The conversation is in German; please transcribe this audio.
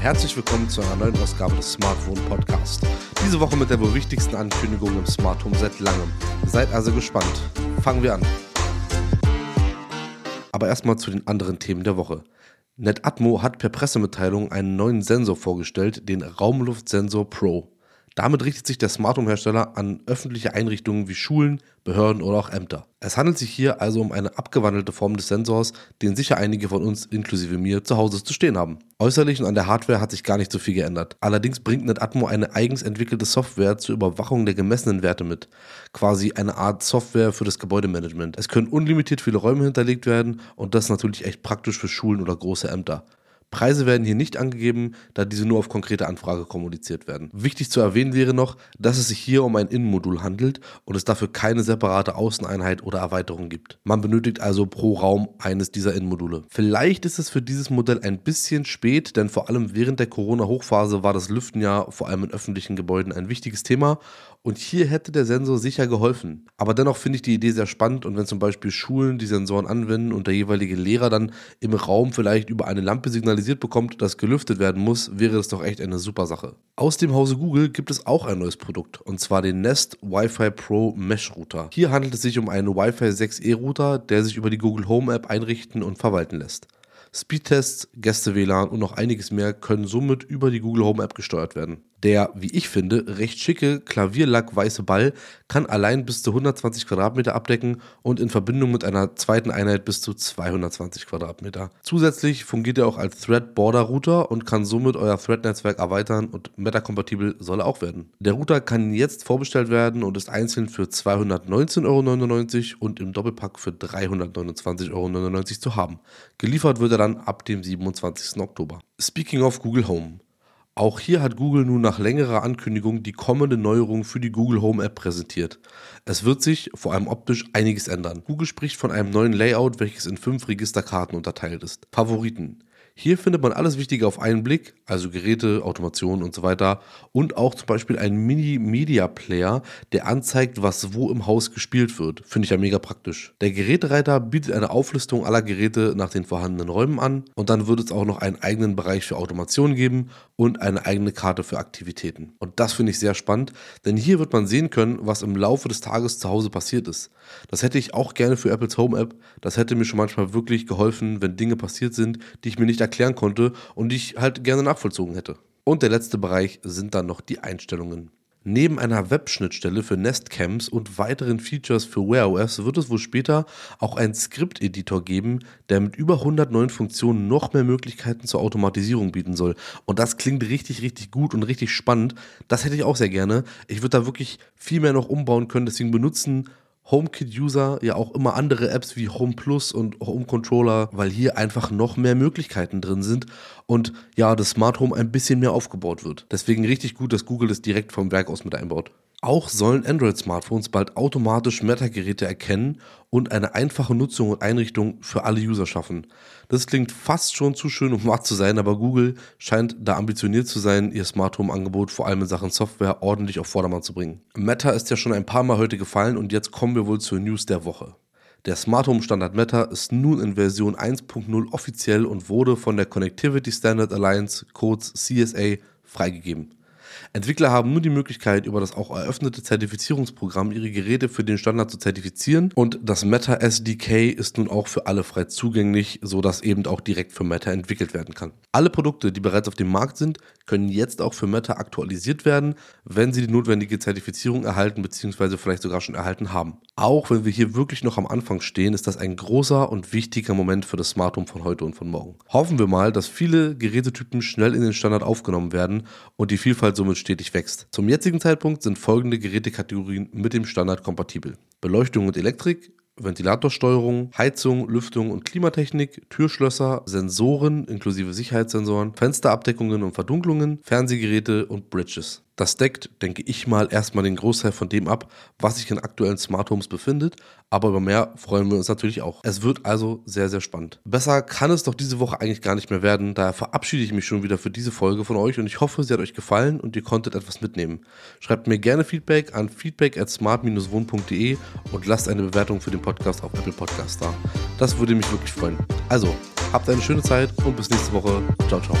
Herzlich willkommen zu einer neuen Ausgabe des Smartphone Podcast. Diese Woche mit der wohl wichtigsten Ankündigung im Smart Home seit langem. Seid also gespannt. Fangen wir an. Aber erstmal zu den anderen Themen der Woche. NetAtmo hat per Pressemitteilung einen neuen Sensor vorgestellt, den Raumluftsensor Pro. Damit richtet sich der Smart Home Hersteller an öffentliche Einrichtungen wie Schulen, Behörden oder auch Ämter. Es handelt sich hier also um eine abgewandelte Form des Sensors, den sicher einige von uns inklusive mir zu Hause zu stehen haben. Äußerlich und an der Hardware hat sich gar nicht so viel geändert. Allerdings bringt NetAtmo eine eigens entwickelte Software zur Überwachung der gemessenen Werte mit. Quasi eine Art Software für das Gebäudemanagement. Es können unlimitiert viele Räume hinterlegt werden und das ist natürlich echt praktisch für Schulen oder große Ämter. Preise werden hier nicht angegeben, da diese nur auf konkrete Anfrage kommuniziert werden. Wichtig zu erwähnen wäre noch, dass es sich hier um ein Innenmodul handelt und es dafür keine separate Außeneinheit oder Erweiterung gibt. Man benötigt also pro Raum eines dieser Innenmodule. Vielleicht ist es für dieses Modell ein bisschen spät, denn vor allem während der Corona-Hochphase war das Lüften ja vor allem in öffentlichen Gebäuden ein wichtiges Thema und hier hätte der Sensor sicher geholfen. Aber dennoch finde ich die Idee sehr spannend und wenn zum Beispiel Schulen die Sensoren anwenden und der jeweilige Lehrer dann im Raum vielleicht über eine Lampe signalisiert bekommt, dass gelüftet werden muss, wäre das doch echt eine super Sache. Aus dem Hause Google gibt es auch ein neues Produkt und zwar den Nest Wi-Fi Pro Mesh Router. Hier handelt es sich um einen Wi-Fi 6E Router, der sich über die Google Home App einrichten und verwalten lässt. Speedtests, Gäste-WLAN und noch einiges mehr können somit über die Google Home App gesteuert werden. Der, wie ich finde, recht schicke Klavierlack-weiße Ball kann allein bis zu 120 Quadratmeter abdecken und in Verbindung mit einer zweiten Einheit bis zu 220 Quadratmeter. Zusätzlich fungiert er auch als Thread-Border-Router und kann somit euer Thread-Netzwerk erweitern und Meta-kompatibel soll er auch werden. Der Router kann jetzt vorbestellt werden und ist einzeln für 219,99 Euro und im Doppelpack für 329,99 Euro zu haben. Geliefert wird er dann ab dem 27. Oktober. Speaking of Google Home. Auch hier hat Google nun nach längerer Ankündigung die kommende Neuerung für die Google Home App präsentiert. Es wird sich, vor allem optisch, einiges ändern. Google spricht von einem neuen Layout, welches in fünf Registerkarten unterteilt ist. Favoriten. Hier findet man alles Wichtige auf einen Blick, also Geräte, Automation und so weiter. Und auch zum Beispiel einen Mini-Media-Player, der anzeigt, was wo im Haus gespielt wird. Finde ich ja mega praktisch. Der Gerätereiter bietet eine Auflistung aller Geräte nach den vorhandenen Räumen an. Und dann wird es auch noch einen eigenen Bereich für Automation geben und eine eigene Karte für Aktivitäten. Und das finde ich sehr spannend, denn hier wird man sehen können, was im Laufe des Tages zu Hause passiert ist. Das hätte ich auch gerne für Apples Home App. Das hätte mir schon manchmal wirklich geholfen, wenn Dinge passiert sind, die ich mir nicht erklären konnte und die ich halt gerne nachvollzogen hätte. Und der letzte Bereich sind dann noch die Einstellungen. Neben einer Webschnittstelle für Nestcams und weiteren Features für Wear OS wird es wohl später auch einen Script-Editor geben, der mit über 100 neuen Funktionen noch mehr Möglichkeiten zur Automatisierung bieten soll. Und das klingt richtig, richtig gut und richtig spannend. Das hätte ich auch sehr gerne. Ich würde da wirklich viel mehr noch umbauen können, deswegen benutzen HomeKit-User ja auch immer andere Apps wie Home Plus und Home Controller, weil hier einfach noch mehr Möglichkeiten drin sind und ja, das Smart Home ein bisschen mehr aufgebaut wird. Deswegen richtig gut, dass Google das direkt vom Werk aus mit einbaut. Auch sollen Android-Smartphones bald automatisch Meta-Geräte erkennen und eine einfache Nutzung und Einrichtung für alle User schaffen. Das klingt fast schon zu schön, um wahr zu sein, aber Google scheint da ambitioniert zu sein, ihr Smart Home-Angebot vor allem in Sachen Software ordentlich auf Vordermann zu bringen. Meta ist ja schon ein paar Mal heute gefallen und jetzt kommen wir wohl zur News der Woche. Der Smart Home Standard Meta ist nun in Version 1.0 offiziell und wurde von der Connectivity Standard Alliance, kurz CSA, freigegeben. Entwickler haben nun die Möglichkeit, über das auch eröffnete Zertifizierungsprogramm ihre Geräte für den Standard zu zertifizieren und das Meta SDK ist nun auch für alle frei zugänglich, sodass eben auch direkt für Meta entwickelt werden kann. Alle Produkte, die bereits auf dem Markt sind, können jetzt auch für Meta aktualisiert werden, wenn sie die notwendige Zertifizierung erhalten bzw. vielleicht sogar schon erhalten haben. Auch wenn wir hier wirklich noch am Anfang stehen, ist das ein großer und wichtiger Moment für das Smart Home von heute und von morgen. Hoffen wir mal, dass viele Gerätetypen schnell in den Standard aufgenommen werden und die Vielfalt somit stetig wächst. Zum jetzigen Zeitpunkt sind folgende Gerätekategorien mit dem Standard kompatibel. Beleuchtung und Elektrik, Ventilatorsteuerung, Heizung, Lüftung und Klimatechnik, Türschlösser, Sensoren inklusive Sicherheitssensoren, Fensterabdeckungen und Verdunklungen, Fernsehgeräte und Bridges. Das deckt, denke ich mal, erstmal den Großteil von dem ab, was sich in aktuellen Smart Homes befindet, aber über mehr freuen wir uns natürlich auch. Es wird also sehr, sehr spannend. Besser kann es doch diese Woche eigentlich gar nicht mehr werden, daher verabschiede ich mich schon wieder für diese Folge von euch und ich hoffe, sie hat euch gefallen und ihr konntet etwas mitnehmen. Schreibt mir gerne Feedback an feedback at smart-wohn.de und lasst eine Bewertung für den Podcast auf Apple Podcast da. Das würde mich wirklich freuen. Also, habt eine schöne Zeit und bis nächste Woche. Ciao, ciao.